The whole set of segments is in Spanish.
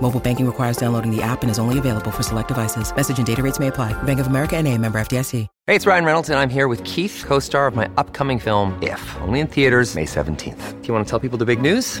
Mobile banking requires downloading the app and is only available for select devices. Message and data rates may apply. Bank of America and a member FDIC. Hey, it's Ryan Reynolds, and I'm here with Keith, co-star of my upcoming film, If, only in theaters May 17th. Do you want to tell people the big news?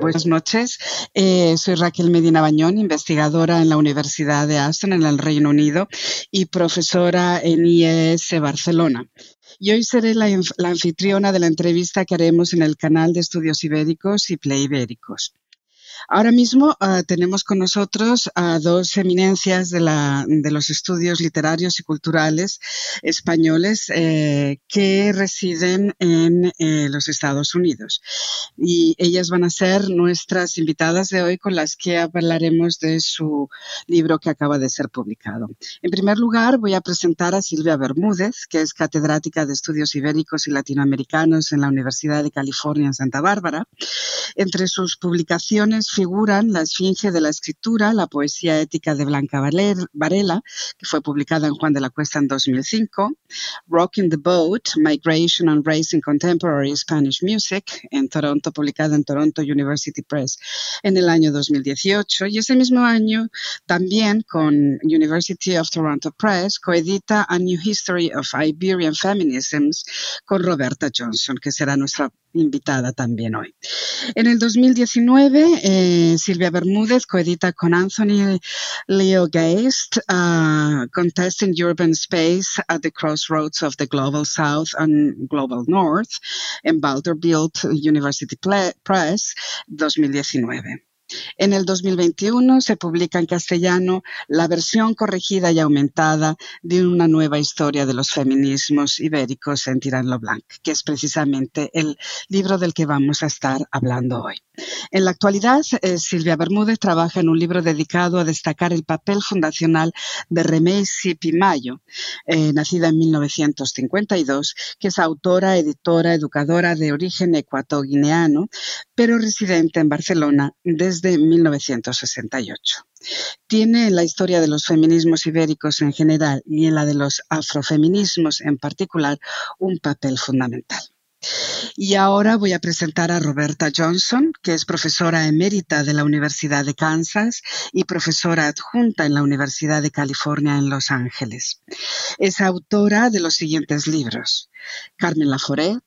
Buenas noches. Eh, soy Raquel Medina Bañón, investigadora en la Universidad de Aston en el Reino Unido y profesora en IES Barcelona. Y hoy seré la, la anfitriona de la entrevista que haremos en el canal de estudios ibéricos y Play Ibéricos. Ahora mismo uh, tenemos con nosotros a dos eminencias de, la, de, los estudios literarios y culturales españoles eh, que residen en eh, los Estados Unidos. Y ellas van a ser nuestras invitadas de hoy con las que hablaremos de su libro que acaba de ser publicado. En primer lugar, voy a presentar a Silvia Bermúdez, que es catedrática de estudios ibéricos y latinoamericanos en la Universidad de California en Santa Bárbara. Entre sus publicaciones figuran La Esfinge de la Escritura, la poesía ética de Blanca Varela, que fue publicada en Juan de la Cuesta en 2005, Rocking the Boat, Migration and Race in Contemporary Spanish Music, en Toronto, publicada en Toronto University Press en el año 2018, y ese mismo año también con University of Toronto Press coedita A New History of Iberian Feminisms con Roberta Johnson, que será nuestra invitada también hoy. En el 2019, eh, Silvia Bermúdez coedita con Anthony Leo Geist uh, Contesting Urban Space at the Crossroads of the Global South and Global North en Vanderbilt University Press 2019. En el 2021 se publica en castellano la versión corregida y aumentada de una nueva historia de los feminismos ibéricos en Tirán Blanc, que es precisamente el libro del que vamos a estar hablando hoy. En la actualidad, eh, Silvia Bermúdez trabaja en un libro dedicado a destacar el papel fundacional de Remey Sipimayo, eh, nacida en 1952, que es autora, editora, educadora de origen ecuatoguineano, pero residente en Barcelona desde 1968. Tiene en la historia de los feminismos ibéricos en general y en la de los afrofeminismos en particular un papel fundamental. Y ahora voy a presentar a Roberta Johnson, que es profesora emérita de la Universidad de Kansas y profesora adjunta en la Universidad de California en Los Ángeles. Es autora de los siguientes libros. Carmen Laforet,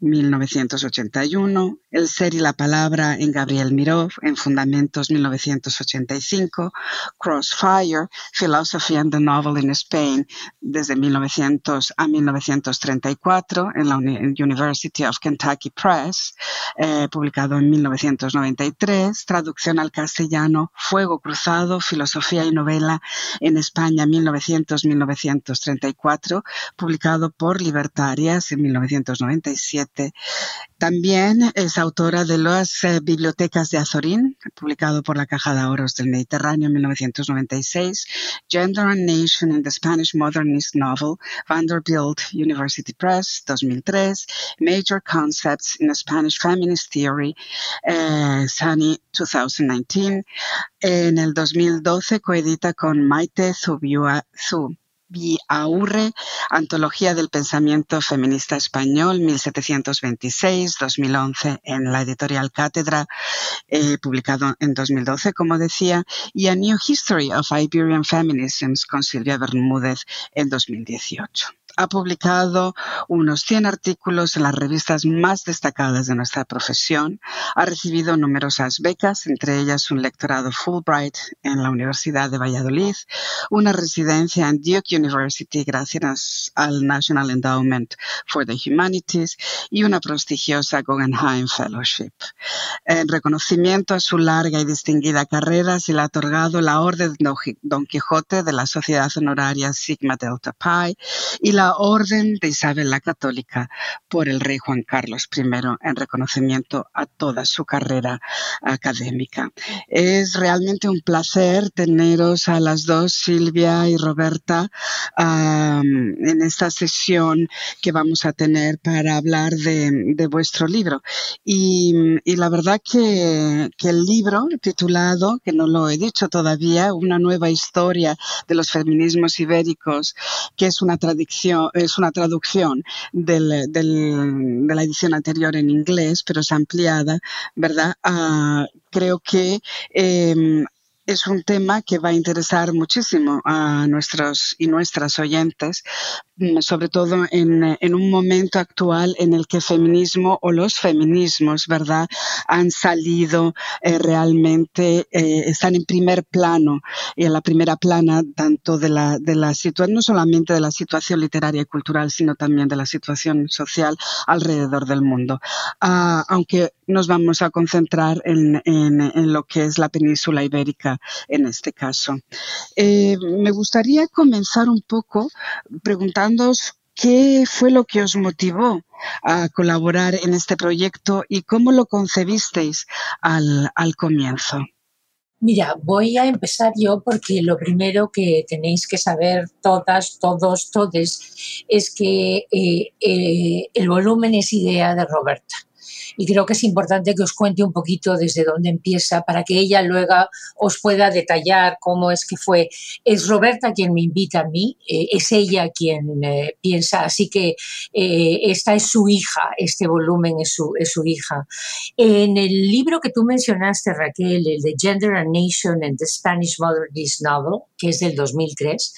1981, El ser y la palabra en Gabriel Miró, en Fundamentos 1985, Crossfire, Philosophy and the Novel in Spain, desde 1900 a 1934, en la University of Kentucky Press, eh, publicado en 1993, traducción al castellano, Fuego Cruzado, Filosofía y Novela en España 1900-1934, publicado por Libertarias en 1997 también es autora de las eh, Bibliotecas de Azorín, publicado por la Caja de Ahorros del Mediterráneo en 1996, Gender and Nation in the Spanish Modernist Novel, Vanderbilt University Press, 2003, Major Concepts in Spanish Feminist Theory, eh, SANI 2019. En el 2012 coedita con Maite Zubiua Zu Aurre, Antología del Pensamiento Feminista Español, 1726-2011, en la editorial Cátedra, eh, publicado en 2012, como decía, y A New History of Iberian Feminisms con Silvia Bermúdez en 2018 ha publicado unos 100 artículos en las revistas más destacadas de nuestra profesión, ha recibido numerosas becas, entre ellas un lectorado Fulbright en la Universidad de Valladolid, una residencia en Duke University gracias al National Endowment for the Humanities y una prestigiosa Guggenheim Fellowship. En reconocimiento a su larga y distinguida carrera se le ha otorgado la Orden Don Quijote de la Sociedad Honoraria Sigma Delta Pi y la la Orden de Isabel la Católica por el rey Juan Carlos I en reconocimiento a toda su carrera académica. Es realmente un placer teneros a las dos, Silvia y Roberta, en esta sesión que vamos a tener para hablar de, vuestro libro. Y, la verdad que, que el libro titulado, que no lo he dicho todavía, Una nueva historia de los feminismos ibéricos, que es una tradición es una traducción de la edición anterior en inglés, pero es ampliada, ¿verdad? Ah, creo que eh, es un tema que va a interesar muchísimo a nuestros y nuestras oyentes, mm, sobre todo en, un momento actual en el que feminismo o los feminismos, ¿verdad?, han salido eh, realmente, eh, están en primer plano y en la primera plana tanto de la, de la situación, no solamente de la situación literaria y cultural, sino también de la situación social alrededor del mundo. Ah, aunque nos vamos a concentrar en, en, en lo que es la península ibérica en este caso. Eh, me gustaría comenzar un poco preguntándoos qué fue lo que os motivó a colaborar en este proyecto y cómo lo concebisteis al, comienzo. Mira, voy a empezar yo porque lo primero que tenéis que saber todas, todos, todes, es que eh, eh, el volumen es idea de Roberta y creo que es importante que os cuente un poquito desde dónde empieza para que ella luego os pueda detallar cómo es que fue. Es Roberta quien me invita a mí, eh, es ella quien eh, piensa, así que eh, esta es su hija, este volumen es su, es su hija. En el libro que tú mencionaste, Raquel, el de Gender and Nation and the Spanish Modernist Novel, que es del 2003,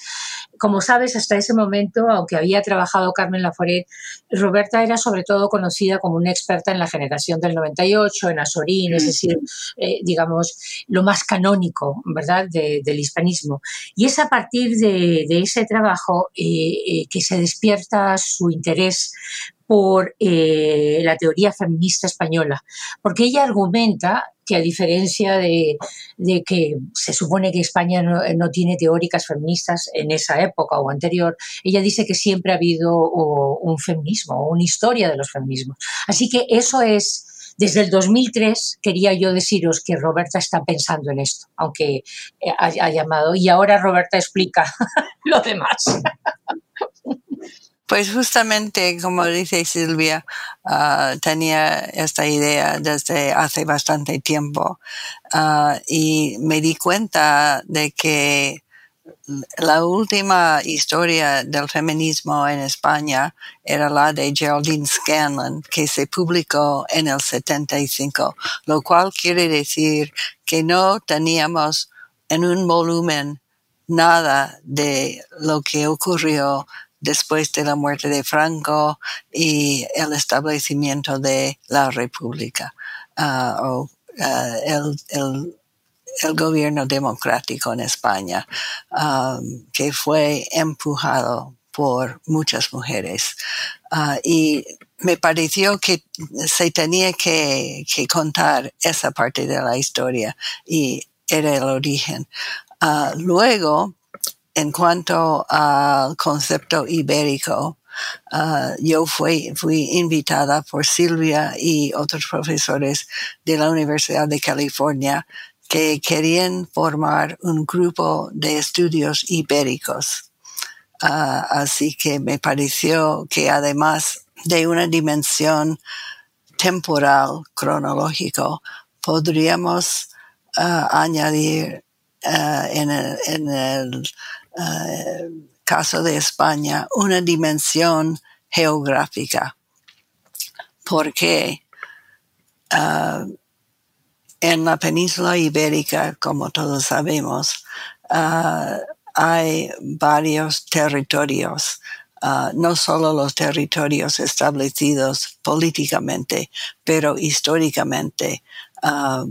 como sabes, hasta ese momento, aunque había trabajado Carmen Laforet, Roberta era sobre todo conocida como una experta en la generación del 98, en Azorín, es decir, eh, digamos, lo más canónico, ¿verdad?, del hispanismo. Y es a partir de, ese trabajo eh, eh, que se despierta su interés por la teoría feminista española, porque ella argumenta que a diferencia de, que se supone que España no, tiene teóricas feministas en esa época o anterior, ella dice que siempre ha habido un feminismo, una historia de los feminismos. Así que eso es... Desde el 2003 quería yo deciros que Roberta está pensando en esto, aunque ha llamado, y ahora Roberta explica lo demás. Pues justamente, como dice Silvia, ah, tenía esta idea desde hace bastante tiempo ah, y me di cuenta de que la última historia del feminismo en España era la de Geraldine Scanlon, que se publicó en el 75, lo cual quiere decir que no teníamos en un volumen nada de lo que ocurrió después de la muerte de Franco y el establecimiento de la República ah, o ah, el, gobierno democrático en España, ah, que fue empujado por muchas mujeres. y me pareció que se tenía que, contar esa parte de la historia y era el origen. luego, en cuanto al concepto ibérico, uh, yo fui, invitada por Silvia y otros profesores de la Universidad de California que querían formar un grupo de estudios ibéricos. Uh, así que me pareció que además de una dimensión temporal, cronológico, podríamos uh, añadir en el Uh, caso de España, una dimensión geográfica, porque ah, en la península ibérica, como todos sabemos, ah, hay varios territorios, no solo los territorios establecidos políticamente, pero históricamente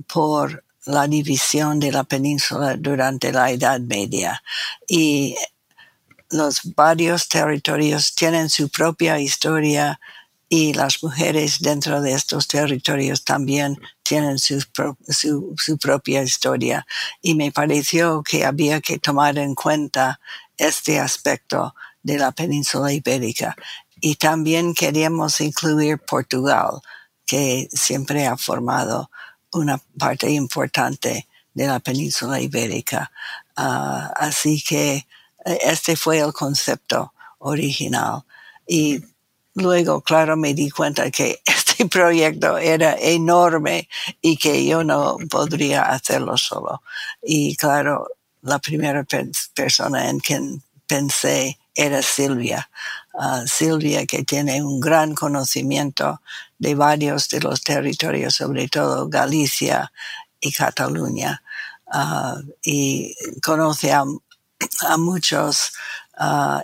por la división de la península durante la Edad Media. Y los varios territorios tienen su propia historia y las mujeres dentro de estos territorios también tienen su, su, propia historia. Y me pareció que había que tomar en cuenta este aspecto de la península ibérica. Y también queríamos incluir Portugal, que siempre ha formado una parte importante de la península ibérica. Ah, así que eh, este fue el concepto original. Y luego, claro, me di cuenta que este proyecto era enorme y que yo no podría hacerlo solo. Y claro, la primera persona en quien pensé era Silvia. Ah, Silvia, que tiene un gran conocimiento de varios de los territorios, sobre todo Galicia y Cataluña, ah, y conoce a, muchos ah,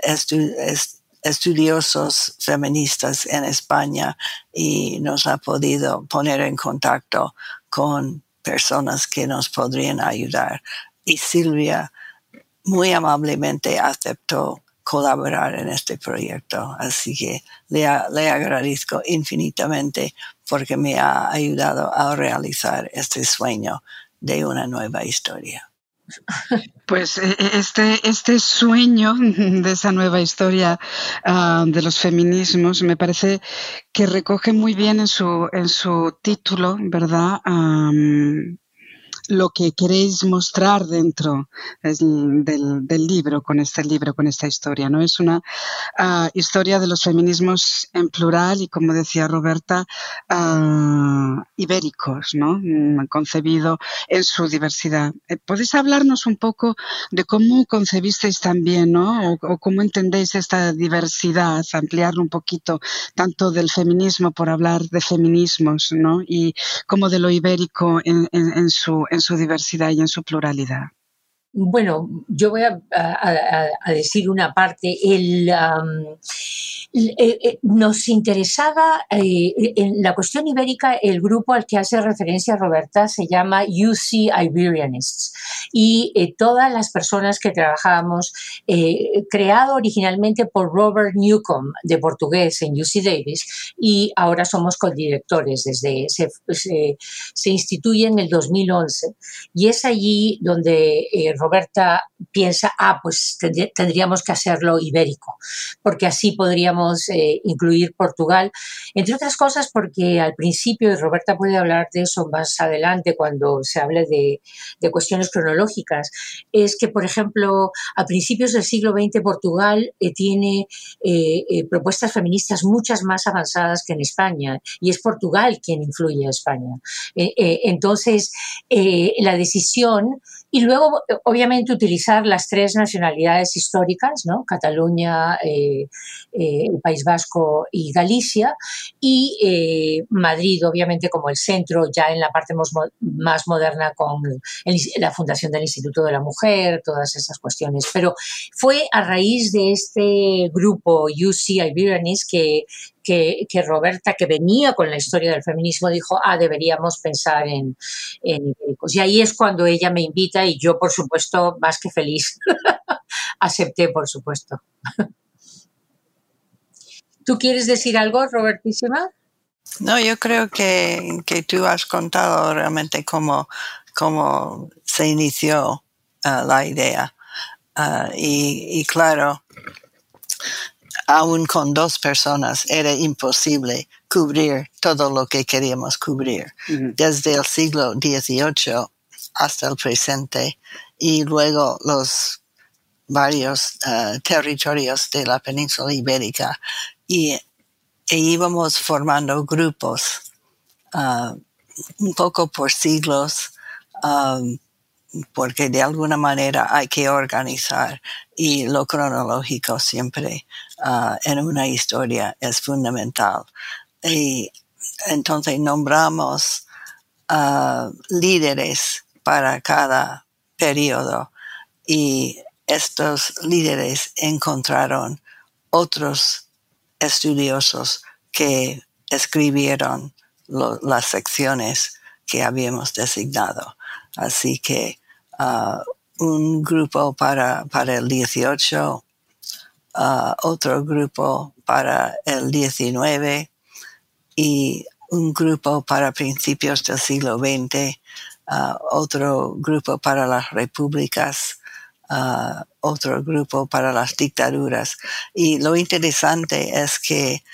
estudiosos feministas en España y nos ha podido poner en contacto con personas que nos podrían ayudar. Y Silvia muy amablemente aceptó colaborar en este proyecto. Así que le, le, agradezco infinitamente porque me ha ayudado a realizar este sueño de una nueva historia. Pues e, e, este, este sueño de esa nueva historia uh, de los feminismos me parece que recoge muy bien en su, en su título, ¿verdad? Lo que queréis mostrar dentro del, del, libro, con este libro, con esta historia. ¿no? Es una uh, historia de los feminismos en plural y, como decía Roberta, uh, ibéricos, ¿no? Mm, concebido en su diversidad. Eh, ¿Podéis hablarnos un poco de cómo concebisteis también, ¿no? o, o cómo entendéis esta diversidad, ampliarlo un poquito, tanto del feminismo, por hablar de feminismos, ¿no? y como de lo ibérico en, en, en su en su diversidad y en su pluralidad? Bueno, yo voy a, decir una parte. Eh, eh, nos interesaba eh, en la cuestión ibérica, el grupo al que hace referencia Roberta se llama UC Iberianists y todas las personas que trabajábamos, creado originalmente por Robert Newcomb de portugués en UC Davis y ahora somos codirectores desde se instituye en el 2011 y es allí donde Roberta piensa, ah, pues tendríamos que hacerlo ibérico porque así podríamos eh, incluir Portugal, entre otras cosas porque al principio, y Roberta puede hablar de eso más adelante cuando se hable de, cuestiones cronológicas, es que, por ejemplo, a principios del siglo XX Portugal eh, tiene eh, propuestas feministas muchas más avanzadas que en España y es Portugal quien influye a España. entonces, la decisión y luego, obviamente, utilizar las tres nacionalidades históricas, ¿no? Cataluña, eh, eh, el País Vasco y Galicia, y eh, Madrid, obviamente, como el centro, ya en la parte más moderna con la fundación del Instituto de la Mujer, todas esas cuestiones. Pero fue a raíz de este grupo UC Iberianis que que, Roberta, que venía con la historia del feminismo, dijo, ah, deberíamos pensar en, en Y ahí es cuando ella me invita y yo, por supuesto, más que feliz, acepté, por supuesto. ¿Tú quieres decir algo, Robertísima? No, yo creo que, tú has contado realmente cómo, cómo se inició uh, la idea. Y, y, claro, aún con dos personas era imposible cubrir todo lo que queríamos cubrir, desde el siglo XVIII hasta el presente y luego los varios eh, territorios de la península ibérica. Y e íbamos formando grupos uh, un poco por siglos um, porque de alguna manera hay que organizar y lo cronológico siempre ah, en una historia es fundamental. Y entonces nombramos ah, líderes para cada periodo y estos líderes encontraron otros estudiosos que escribieron las secciones que habíamos designado. Así que uh, un grupo para, para el 18, uh, otro grupo para el 19 y un grupo para principios del siglo XX, uh, otro grupo para las repúblicas, otro grupo para las dictaduras. Y lo interesante es que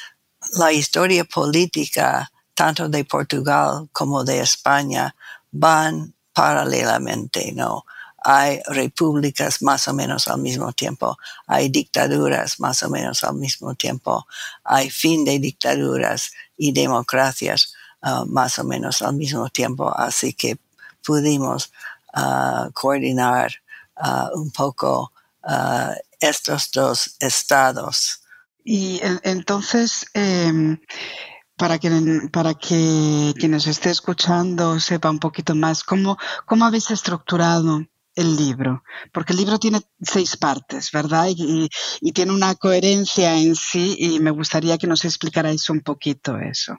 la historia política, tanto de Portugal como de España, van paralelamente, ¿no? Hay repúblicas más o menos al mismo tiempo, hay dictaduras más o menos al mismo tiempo, hay fin de dictaduras y democracias uh, más o menos al mismo tiempo, así que pudimos uh, coordinar uh, un poco estos dos estados. Y entonces, em, para que, para que quienes esté escuchando sepa un poquito más cómo, cómo habéis estructurado el libro, porque el libro tiene seis partes, ¿verdad? Y, y, tiene una coherencia en sí y me gustaría que nos explicarais un poquito eso.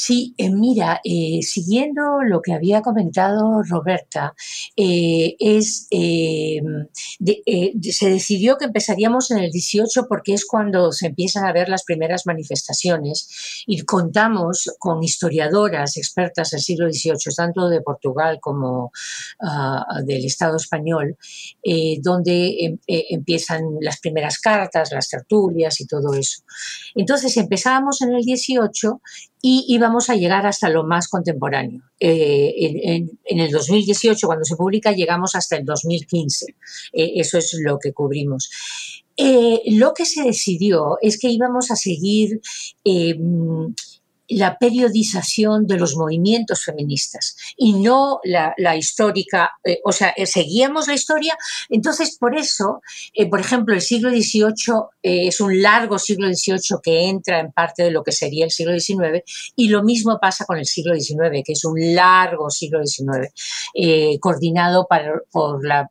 Sí, eh, mira, eh, siguiendo lo que había comentado Roberta, eh, es, se decidió que empezaríamos en el 18 porque es cuando se empiezan a ver las primeras manifestaciones y contamos con historiadoras expertas del siglo XVIII, tanto de Portugal como ah, del Estado español, donde em, empiezan las primeras cartas, las tertulias y todo eso. Entonces empezábamos en el 18 y íbamos a llegar hasta lo más contemporáneo. Eh, en, el 2018, cuando se publica, llegamos hasta el 2015. Eh, eso es lo que cubrimos. Eh, lo que se decidió es que íbamos a seguir la periodización de los movimientos feministas y no la, histórica, eh, o sea, eh, seguíamos la historia, entonces por eso, eh, por ejemplo, el siglo XVIII es un largo siglo XVIII que entra en parte de lo que sería el siglo XIX y lo mismo pasa con el siglo XIX, que es un largo siglo XIX, coordinado por la,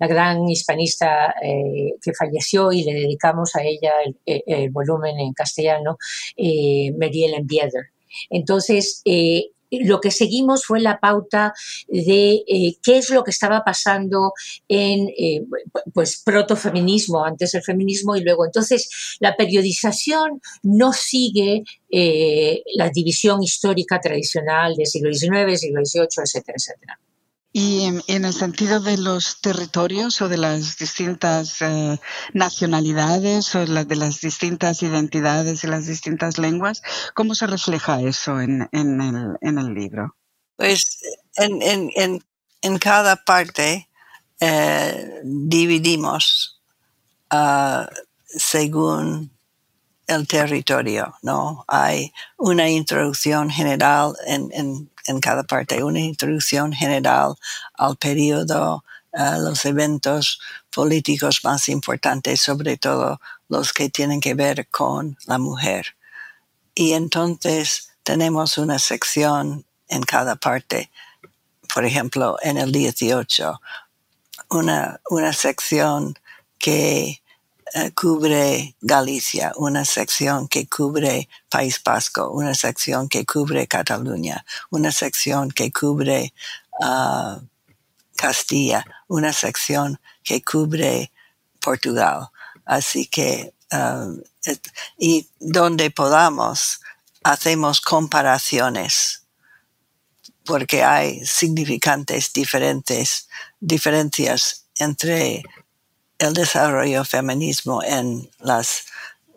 gran hispanista que falleció y le dedicamos a ella el, volumen en castellano, Mary Ellen entonces, eh, lo que seguimos fue la pauta de eh, qué es lo que estaba pasando en eh, pues protofeminismo, antes el feminismo y luego. Entonces, la periodización no sigue la división histórica tradicional del siglo XIX, siglo XVIII, etcétera, etcétera. Y en el sentido de los territorios o de las distintas eh, nacionalidades o de las distintas identidades y las distintas lenguas, ¿cómo se refleja eso en, el, libro? Pues en, cada parte eh, dividimos ah, según el territorio, ¿no? Hay una introducción general en, en cada parte, una introducción general al periodo, a los eventos políticos más importantes, sobre todo los que tienen que ver con la mujer. Y entonces tenemos una sección en cada parte, por ejemplo, en el 18, una, una sección que cubre Galicia, una sección que cubre País Vasco, una sección que cubre Cataluña, una sección que cubre ah, Castilla, una sección que cubre Portugal. Así que, ah, y donde podamos, hacemos comparaciones porque hay significantes diferentes, diferencias entre el desarrollo feminismo en, las,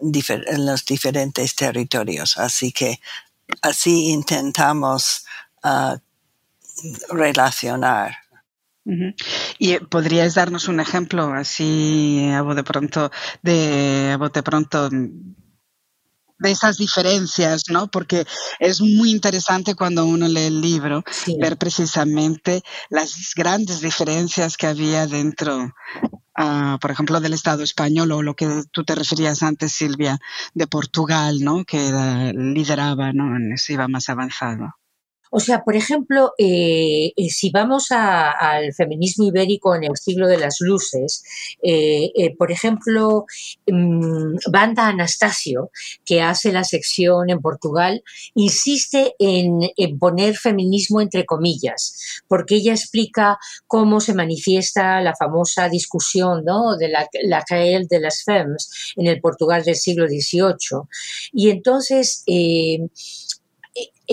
en los diferentes territorios. Así que así intentamos ah, relacionar. ¿Y podrías darnos un ejemplo así a de pronto, de a bote pronto, de esas diferencias, ¿no? Porque es muy interesante cuando uno lee el libro ver precisamente las grandes diferencias que había dentro Uh, por ejemplo, del Estado español o lo que tú te referías antes, Silvia, de Portugal, ¿no? Que era, lideraba, ¿no? Se iba más avanzado. O sea, por ejemplo, eh, eh, si vamos al feminismo ibérico en el siglo de las luces, eh, por ejemplo, mm, Banda Anastasio, que hace la sección en Portugal, insiste en, poner feminismo entre comillas, porque ella explica cómo se manifiesta la famosa discusión ¿no? de la, la de las femmes en el Portugal del siglo XVIII. Y entonces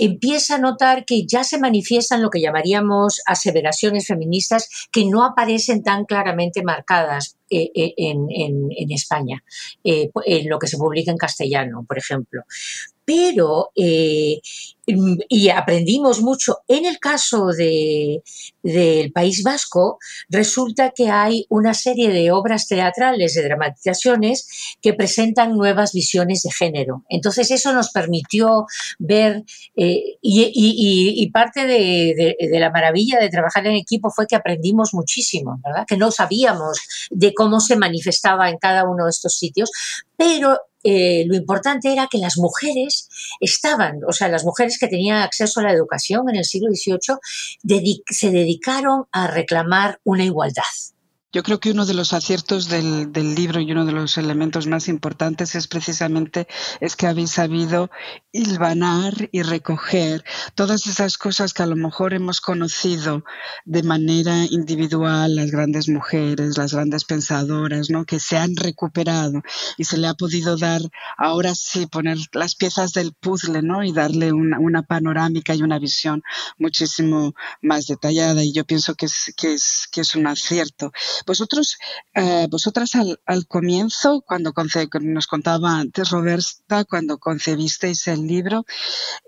empieza a notar que ya se manifiestan lo que llamaríamos aseveraciones feministas que no aparecen tan claramente marcadas eh, eh, en, España, eh, en lo que se publica en castellano, por ejemplo. Pero y aprendimos mucho. En el caso de, del País Vasco, resulta que hay una serie de obras teatrales, de dramatizaciones, que presentan nuevas visiones de género. Entonces, eso nos permitió ver, eh, y, parte de, la maravilla de trabajar en equipo fue que aprendimos muchísimo, ¿verdad? Que no sabíamos de cómo se manifestaba en cada uno de estos sitios, pero eh, lo importante era que las mujeres estaban, o sea, las mujeres que tenían acceso a la educación en el siglo XVIII se dedicaron a reclamar una igualdad. Yo creo que uno de los aciertos del, libro y uno de los elementos más importantes es precisamente es que habéis sabido hilvanar y recoger todas esas cosas que a lo mejor hemos conocido de manera individual, las grandes mujeres, las grandes pensadoras, ¿no? que se han recuperado y se le ha podido dar, ahora sí, poner las piezas del puzzle ¿no? y darle una, una panorámica y una visión muchísimo más detallada. Y yo pienso que es, que es, que es un acierto. Vosotros, eh, vosotras al, comienzo, cuando nos contaba antes Roberta, cuando concebisteis el libro,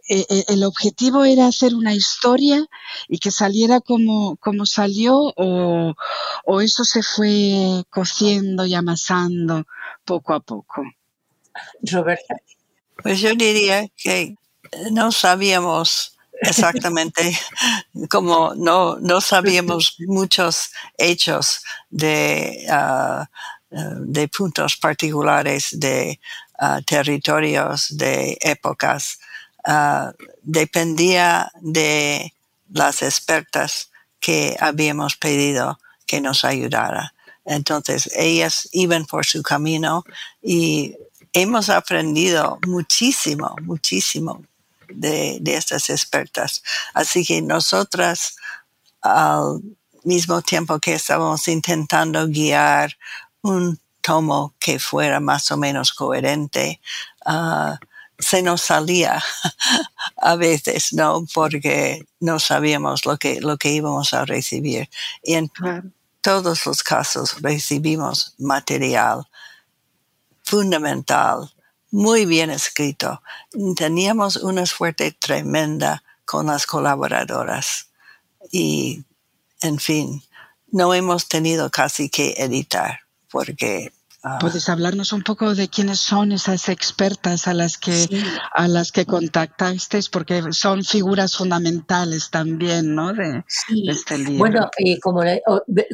eh, eh, el objetivo era hacer una historia y que saliera como, como salió o, o eso se fue cociendo y amasando poco a poco. Roberta. Pues yo diría que no sabíamos Exactamente, como no, no sabíamos muchos hechos de, ah, de puntos particulares de ah, territorios, de épocas, dependía de las expertas que habíamos pedido que nos ayudara. Entonces, ellas iban por su camino y hemos aprendido muchísimo, muchísimo de, estas expertas. Así que nosotras, al mismo tiempo que estábamos intentando guiar un tomo que fuera más o menos coherente, ah, se nos salía a veces, ¿no? Porque no sabíamos lo que, lo que íbamos a recibir. Y en todos los casos recibimos material fundamental muy bien escrito. Teníamos una suerte tremenda con las colaboradoras y, en fin, no hemos tenido casi que editar porque Ah. ¿Puedes hablarnos un poco de quiénes son esas expertas a las que a las que contactasteis? Porque son figuras fundamentales también, ¿no? De, este libro. Bueno, eh, como,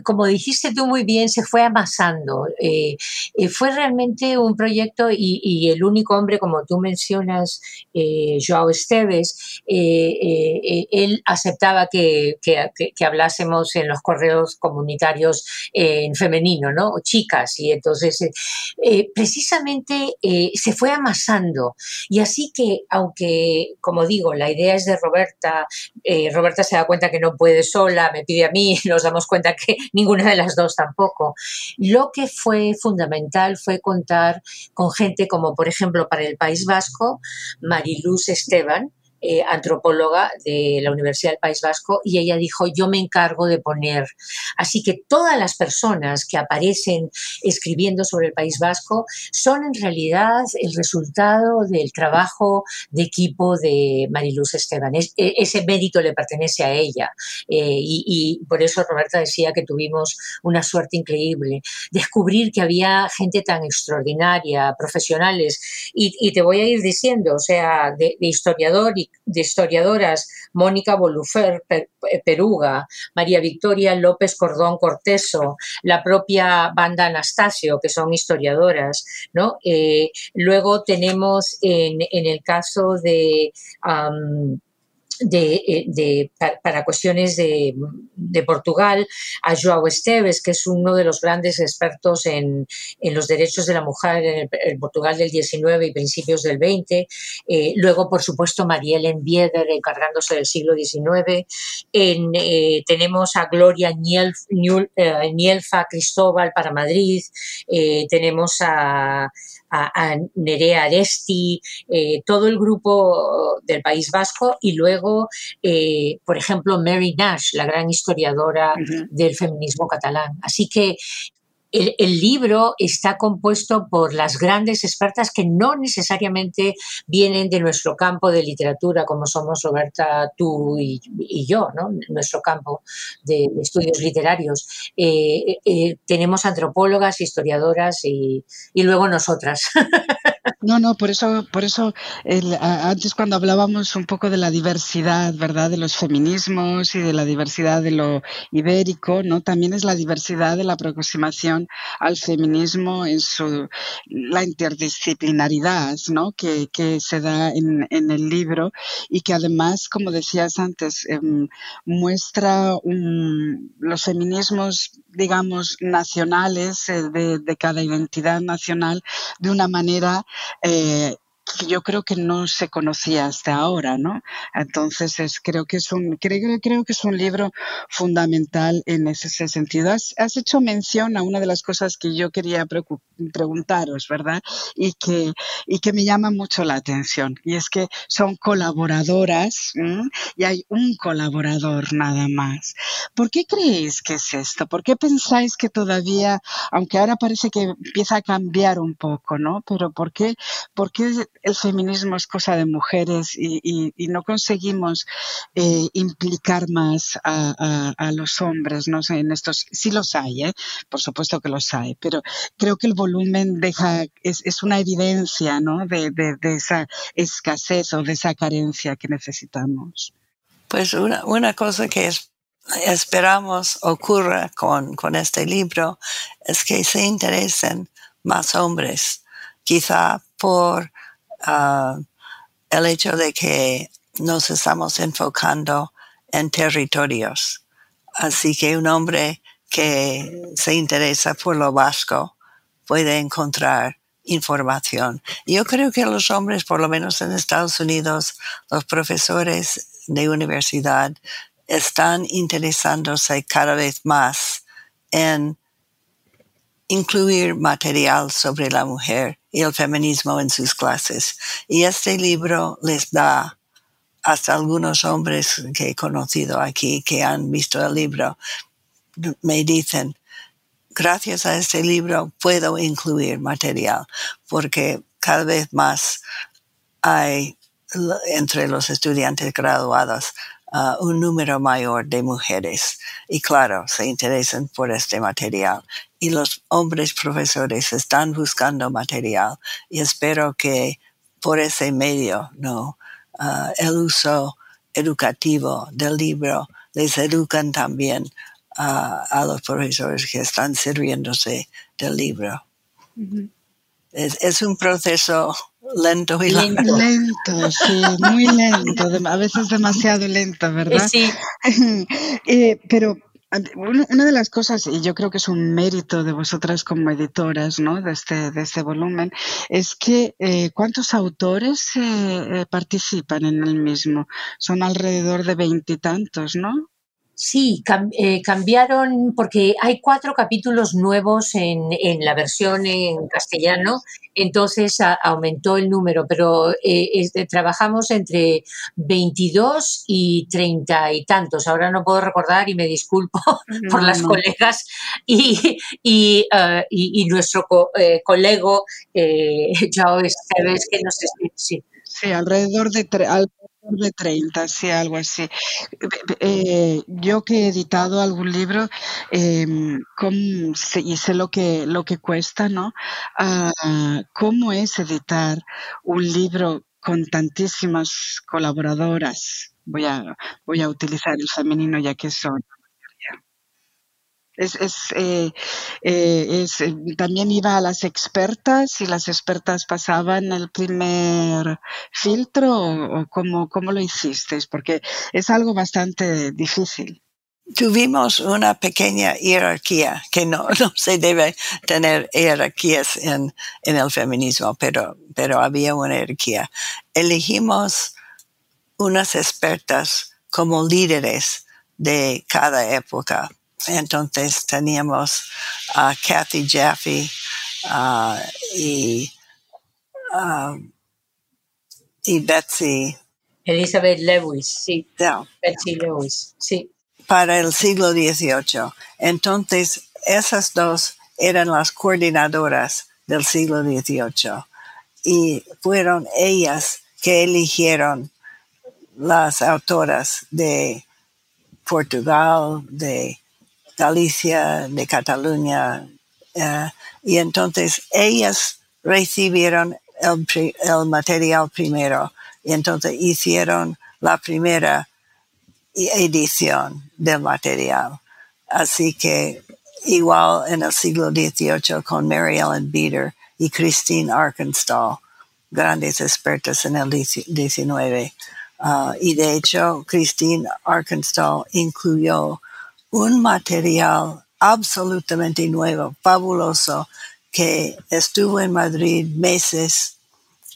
como dijiste tú muy bien, se fue amasando. Eh, eh, fue realmente un proyecto y, el único hombre, como tú mencionas, Joao Esteves, él aceptaba que, que, que, hablásemos en los correos comunitarios en femenino, ¿no? Chicas, y entonces eh, precisamente eh, se fue amasando. Y así que, aunque, como digo, la idea es de Roberta, eh, Roberta se da cuenta que no puede sola, me pide a mí, nos damos cuenta que ninguna de las dos tampoco. Lo que fue fundamental fue contar con gente como, por ejemplo, para el País Vasco, Mariluz Esteban, eh, antropóloga de la Universidad del País Vasco, y ella dijo, yo me encargo de poner. Así que todas las personas que aparecen escribiendo sobre el País Vasco son en realidad el resultado del trabajo de equipo de Mariluz Esteban. E, ese mérito le pertenece a ella. Eh, y, por eso Roberta decía que tuvimos una suerte increíble. Descubrir que había gente tan extraordinaria, profesionales. Y, te voy a ir diciendo, o sea, de, historiador y de historiadoras, Mónica Bolufer Peruga, María Victoria López Cordón Corteso, la propia Banda Anastasio, que son historiadoras, ¿no? Eh, luego tenemos en, el caso de de, eh, para, cuestiones de, Portugal a Joao Esteves, que es uno de los grandes expertos en, los derechos de la mujer en el, Portugal del 19 y principios del 20. Eh, luego, por supuesto, Marielle Bieder encargándose del siglo XIX. Eh, tenemos a Gloria Nielfa Cristóbal para Madrid. tenemos a a, Nerea Aresti, eh, todo el grupo del País Vasco y luego, eh, por ejemplo, Mary Nash, la gran historiadora del feminismo catalán. Así que el, libro está compuesto por las grandes expertas que no necesariamente vienen de nuestro campo de literatura, como somos Roberta, tú y, yo, ¿no? nuestro campo de, estudios literarios. Eh, eh, tenemos antropólogas, historiadoras y, y luego nosotras. No, no, por eso, por eso antes cuando hablábamos un poco de la diversidad, ¿verdad? De los feminismos y de la diversidad de lo ibérico, ¿no? También es la diversidad de la aproximación al feminismo en su la interdisciplinaridad, ¿no? Que, que se da en, en, el libro y que además, como decías antes, em, muestra los feminismos, digamos, nacionales eh, de, de cada identidad nacional de una manera eh, yo creo que no se conocía hasta ahora, ¿no? Entonces es, creo que es un creo, creo que es un libro fundamental en ese, sentido. Has, hecho mención a una de las cosas que yo quería preguntaros, ¿verdad? Y que y que me llama mucho la atención y es que son colaboradoras y hay un colaborador nada más. ¿Por qué creéis que es esto? ¿Por qué pensáis que todavía, aunque ahora parece que empieza a cambiar un poco, ¿no? Pero ¿por qué, por qué el feminismo es cosa de mujeres y, no conseguimos eh, implicar más a, los hombres ¿no? en estos. Sí los hay, ¿eh? por supuesto que los hay, pero creo que el volumen deja es, una evidencia ¿no? de, esa escasez o de esa carencia que necesitamos. Pues una, una cosa que esperamos ocurra con, con este libro es que se interesen más hombres, quizá por el hecho de que nos estamos enfocando en territorios. Así que un hombre que se interesa por lo vasco puede encontrar información. Yo creo que los hombres, por lo menos en Estados Unidos, los profesores de universidad están interesándose cada vez más en incluir material sobre la mujer y el feminismo en sus clases. Y este libro les da hasta algunos hombres que he conocido aquí que han visto el libro, me dicen, gracias a este libro puedo incluir material, porque cada vez más hay entre los estudiantes graduados uh, un número mayor de mujeres y claro, se interesan por este material y los hombres profesores están buscando material y espero que por ese medio, ¿no? Uh, el uso educativo del libro les educan también uh, a los profesores que están sirviéndose del libro. es, es, un proceso lento y lento. Lento, sí, muy lento, a veces demasiado lento, ¿verdad? Sí. eh, pero una de las cosas, y yo creo que es un mérito de vosotras como editoras ¿no? de, este, de este volumen, es que eh, ¿cuántos autores eh, eh, participan en el mismo? Son alrededor de veintitantos, ¿no? Sí, eh, cambiaron porque hay cuatro capítulos nuevos en, la versión en castellano, entonces aumentó el número, pero eh, trabajamos entre 22 y 30 y tantos. Ahora no puedo recordar y me disculpo por las colegas y, y, uh, nuestro co colego Joao Esteves que nos... Sí. Sí, alrededor de, de 30, sí, algo así. Eh, yo que he editado algún libro em, y sé lo que, lo que cuesta, ¿no? Ah, ¿Cómo es editar un libro con tantísimas colaboradoras? Voy a, voy a utilizar el femenino ya que son eh, eh, es, eh, también iba a las expertas y las expertas pasaban el primer filtro o, cómo, cómo lo hiciste, porque es algo bastante difícil. Tuvimos una pequeña jerarquía, que no, no se debe tener jerarquías en, en el feminismo, pero, pero había una jerarquía. Elegimos unas expertas como líderes de cada época entonces teníamos a Kathy Jaffe y, y Betsy. Elizabeth Lewis, sí. Betsy Lewis, sí. Para el siglo XVIII. Entonces, esas dos eran las coordinadoras del siglo XVIII y fueron ellas que eligieron las autoras de Portugal, de Galicia, de Cataluña, eh, y entonces ellas recibieron el, material primero y entonces hicieron la primera edición del material. Así que igual en el siglo XVIII con Mary Ellen Beater y Christine Arkenstall, grandes expertas en el XIX. Ah, y de hecho, Christine Arkenstall incluyó un material absolutamente nuevo, fabuloso, que estuvo en Madrid meses,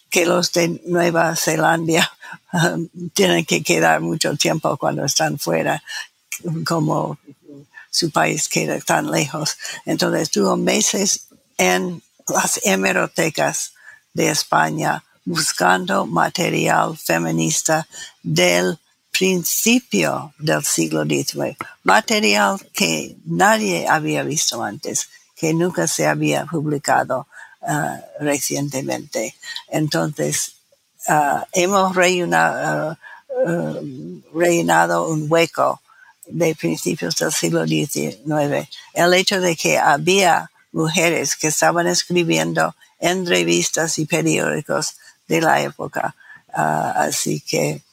que los de Nueva Zelanda um, tienen que quedar mucho tiempo cuando están fuera, como su país queda tan lejos. Entonces estuvo meses en las hemerotecas de España buscando material feminista del principio del siglo XIX, material que nadie había visto antes, que nunca se había publicado uh, recientemente. Entonces, uh, hemos uh, rellenado un hueco de principios del siglo XIX. El hecho de que había mujeres que estaban escribiendo en revistas y periódicos de la época. así que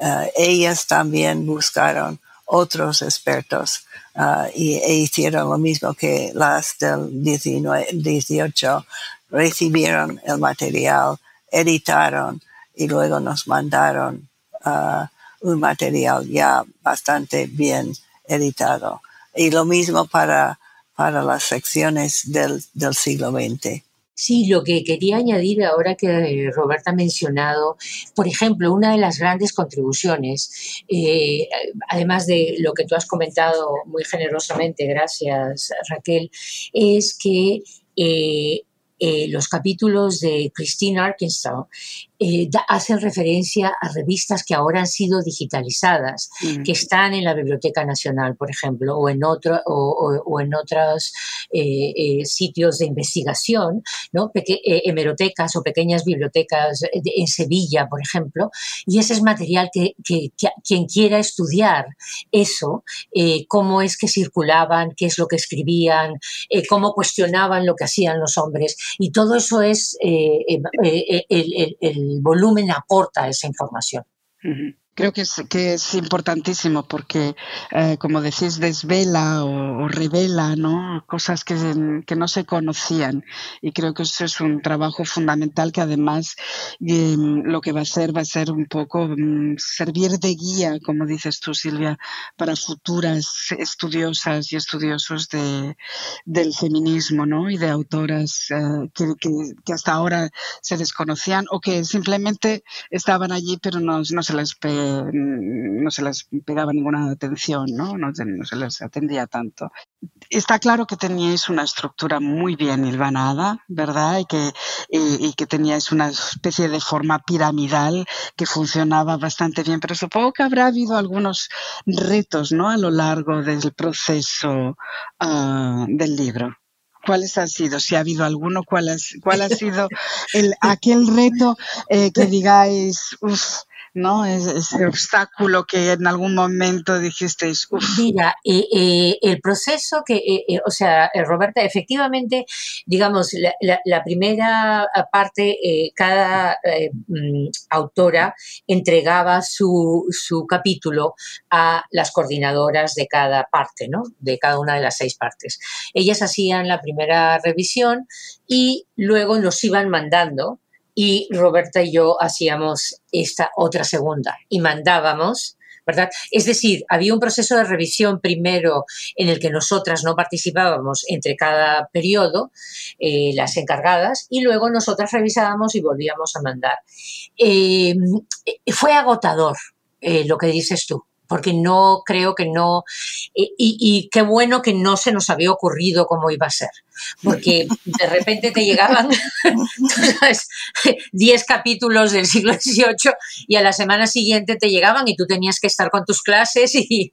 eh, ellas también buscaron otros expertos uh, y e hicieron lo mismo que las del 19, 18, recibieron el material, editaron y luego nos mandaron uh, un material ya bastante bien editado. Y lo mismo para, para las secciones del, del siglo XX. Sí, lo que quería añadir ahora que Roberta ha mencionado, por ejemplo, una de las grandes contribuciones, eh, además de lo que tú has comentado muy generosamente, gracias Raquel, es que eh, eh, los capítulos de Christine Arkansas eh, hacen referencia a revistas que ahora han sido digitalizadas, mm. que están en la Biblioteca Nacional, por ejemplo, o en, otro, o, en otros eh, sitios de investigación, ¿no? hemerotecas o pequeñas bibliotecas en Sevilla, por ejemplo, y ese es material que, quien quiera estudiar eso, cómo es que circulaban, qué es lo que escribían, cómo cuestionaban lo que hacían los hombres, y todo eso es el, el, volumen aporta esa información. Creo que es, que es importantísimo porque, eh, como decís, desvela o, revela ¿no? cosas que, no se conocían. Y creo que eso es un trabajo fundamental que además em, lo que va a ser va a ser un poco mm, servir de guía, como dices tú, Silvia, para futuras estudiosas y estudiosos de, del feminismo ¿no? y de autoras eh, que, hasta ahora se desconocían o que simplemente estaban allí pero no se les no se les pegaba ninguna atención, ¿no? No, se les atendía tanto. Está claro que teníais una estructura muy bien hilvanada, ¿verdad? Y que, y, que teníais una especie de forma piramidal que funcionaba bastante bien, pero supongo que habrá habido algunos retos, ¿no? A lo largo del proceso ah, del libro. ¿Cuáles han sido? Si ha habido alguno, ¿cuál, cuál ha sido el, aquel reto eh, que digáis, uff, ¿no? Ese obstáculo que en algún momento dijisteis, uff. Mira, eh, eh, el proceso que, eh, o sea, Roberta, efectivamente, digamos, la, primera parte, cada mm, autora entregaba su, su capítulo a las coordinadoras de cada parte, ¿no? De cada una de las seis partes. Ellas hacían la primera revisión y luego nos iban mandando y Roberta y yo hacíamos esta otra segunda y mandábamos, ¿verdad? Es decir, había un proceso de revisión primero en el que nosotras no participábamos entre cada periodo, eh, las encargadas, y luego nosotras revisábamos y volvíamos a mandar. Eh, fue agotador eh, lo que dices tú porque no creo que no, y, qué bueno que no se nos había ocurrido cómo iba a ser, porque de repente te llegaban, 10 capítulos del siglo XVIII y a la semana siguiente te llegaban y tú tenías que estar con tus clases y,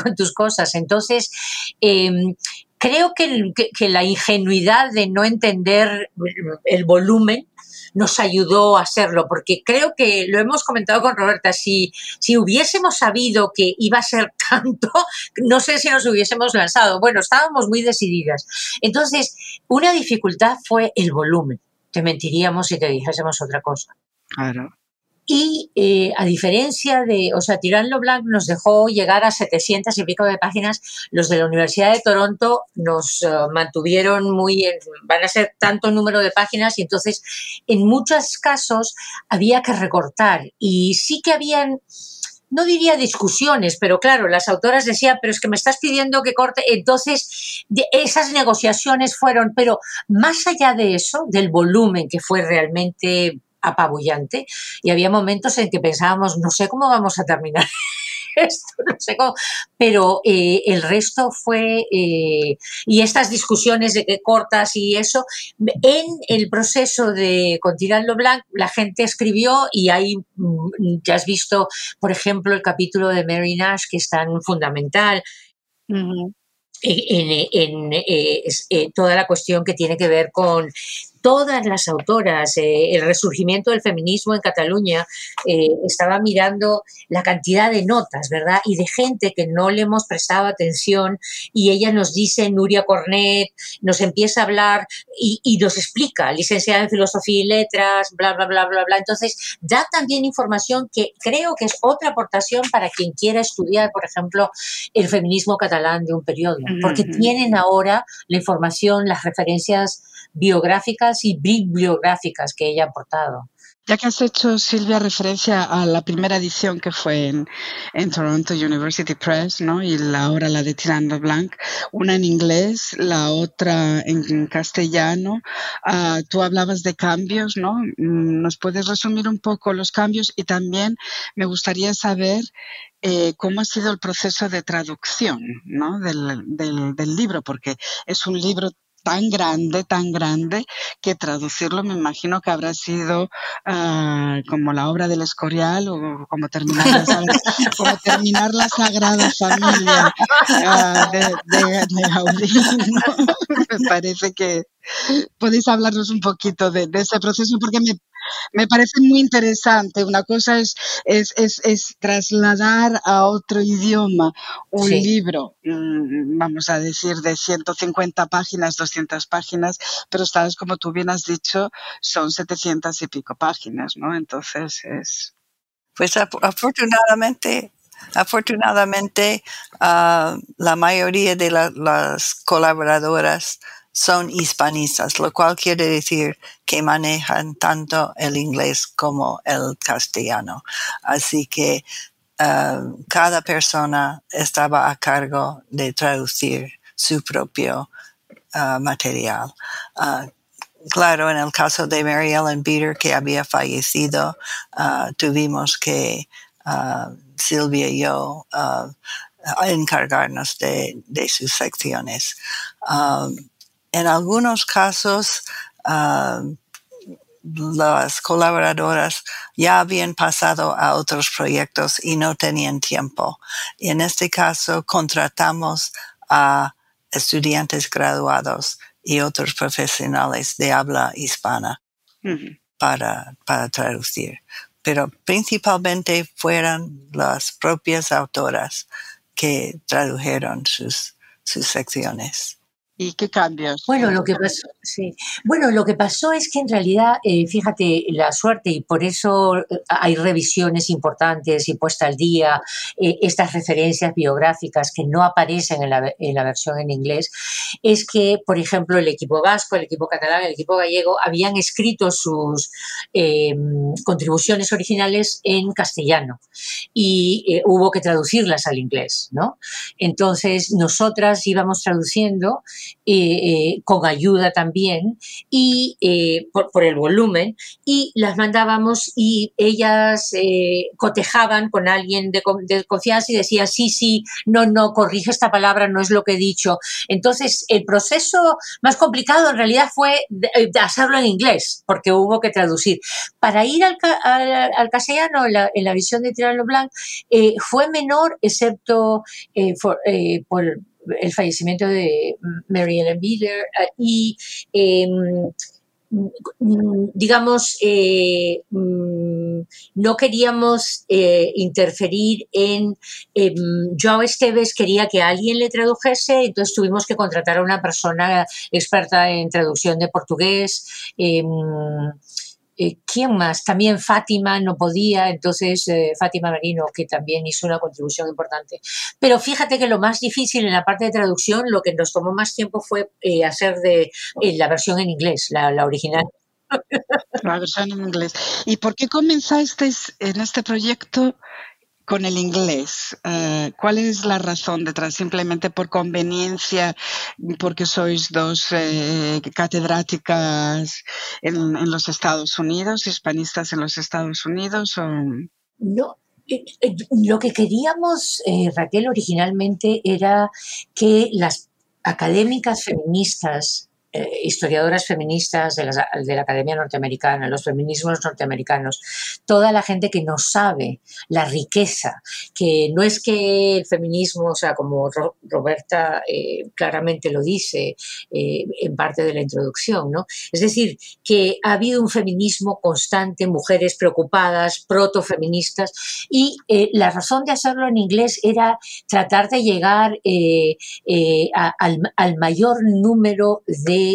con tus cosas. Entonces, em, creo que, la ingenuidad de no entender el volumen nos ayudó a hacerlo, porque creo que lo hemos comentado con Roberta, si, si hubiésemos sabido que iba a ser tanto, no sé si nos hubiésemos lanzado. Bueno, estábamos muy decididas. Entonces, una dificultad fue el volumen. Te mentiríamos si te dijésemos otra cosa. Claro. Y eh, a diferencia de, o sea, Tirando Blanc nos dejó llegar a 700 y pico de páginas, los de la Universidad de Toronto nos eh, mantuvieron muy, en, van a ser tanto número de páginas y entonces en muchos casos había que recortar y sí que habían, no diría discusiones, pero claro, las autoras decían, pero es que me estás pidiendo que corte. Entonces, esas negociaciones fueron, pero más allá de eso, del volumen que fue realmente apabullante. Y había momentos en que pensábamos, no sé cómo vamos a terminar esto, no sé cómo, pero eh, el resto fue, eh, y estas discusiones de que cortas y eso, en el proceso de Continuando Blanc, la gente escribió y ahí mm, ya has visto, por ejemplo, el capítulo de Mary Nash, que es tan fundamental. En, eh, toda la cuestión que tiene que ver con todas las autoras, eh, el resurgimiento del feminismo en Cataluña, eh, estaba mirando la cantidad de notas, ¿verdad? Y de gente que no le hemos prestado atención y ella nos dice, Nuria Cornet, nos empieza a hablar y, nos explica, licenciada en Filosofía y Letras, bla, bla, bla, bla, bla. Entonces, da también información que creo que es otra aportación para quien quiera estudiar, por ejemplo, el feminismo catalán de un periodo, porque tienen ahora la información, las referencias biográficas y bibliográficas que ella ha aportado. Ya que has hecho, Silvia, referencia a la primera edición que fue en, en Toronto University Press, ¿no? Y la, ahora la de Tirando Blanc, una en inglés, la otra en castellano. Uh, tú hablabas de cambios, ¿no? Mm, ¿Nos puedes resumir un poco los cambios? Y también me gustaría saber eh, cómo ha sido el proceso de traducción ¿no? del, del, del libro, porque es un libro tan grande, tan grande, que traducirlo me imagino que habrá sido uh, como la obra del Escorial o como terminar la, como terminar la Sagrada Familia uh, de, de. Me parece que podéis hablarnos un poquito de ese proceso porque me, me parece muy interesante. Una cosa es, es, es, es trasladar a otro idioma un libro, mm, vamos a decir, de 150 páginas, 200 páginas, pero sabes, como tú bien has dicho, son 700 y pico páginas, ¿no? Entonces es... Pues afortunadamente Afortunadamente, uh, la mayoría de la, las colaboradoras son hispanistas, lo cual quiere decir que manejan tanto el inglés como el castellano. Así que uh, cada persona estaba a cargo de traducir su propio uh, material. Uh, claro, en el caso de Mary Ellen Beater, que había fallecido, tuvimos que Silvia y yo encargarnos de, sus secciones. En algunos casos, las colaboradoras ya habían pasado a otros proyectos y no tenían tiempo. Y en este caso contratamos a estudiantes graduados y otros profesionales de habla hispana para, para traducir. Pero principalmente fueron las propias autoras que tradujeron sus, sus secciones. ¿Y qué cambios? Bueno, lo que pasó, sí. Bueno, lo que pasó es que en realidad, eh, fíjate, la suerte, y por eso eh, hay revisiones importantes y puesta al día, eh, estas referencias biográficas que no aparecen en la, en la, versión en inglés, es que, por ejemplo, el equipo vasco, el equipo catalán, el equipo gallego habían escrito sus em, contribuciones originales en castellano y hubo que traducirlas al inglés, ¿no? Entonces, nosotras íbamos traduciendo eh, con ayuda también, y eh, por, el volumen, y las mandábamos y ellas eh, cotejaban con alguien de, confianza y decía, sí, sí, no, no, corrige esta palabra, no es lo que he dicho. Entonces, el proceso más complicado en realidad fue hacerlo en inglés, porque hubo que traducir. Para ir al, al, castellano, en la, visión de Tirano Blanc, fue menor, excepto por el fallecimiento de Mary Ellen Miller eh, y em, digamos, eh, mm, no queríamos eh, interferir en... Eh, Joao Esteves quería que alguien le tradujese, entonces tuvimos que contratar a una persona experta en traducción de portugués. Eh, ¿quién más? También Fátima no podía, entonces eh, Fátima Marino, que también hizo una contribución importante. Pero fíjate que lo más difícil en la parte de traducción, lo que nos tomó más tiempo fue eh, hacer de la versión en inglés, la, la original. La versión en inglés. ¿Y por qué comenzasteis en este proyecto con el inglés. Eh, ¿Cuál es la razón detrás? ¿Simplemente por conveniencia, porque sois dos eh, catedráticas en, los Estados Unidos, hispanistas en los Estados Unidos? O... No, eh, lo que queríamos, Raquel, originalmente era que las académicas feministas eh, historiadoras feministas de la, de la, Academia Norteamericana, los feminismos norteamericanos, toda la gente que no sabe la riqueza, que no es que el feminismo, o sea, como Roberta eh, claramente lo dice eh, en parte de la introducción, ¿no? Es decir, que ha habido un feminismo constante, mujeres preocupadas, protofeministas, y la razón de hacerlo en inglés era tratar de llegar al, al mayor número de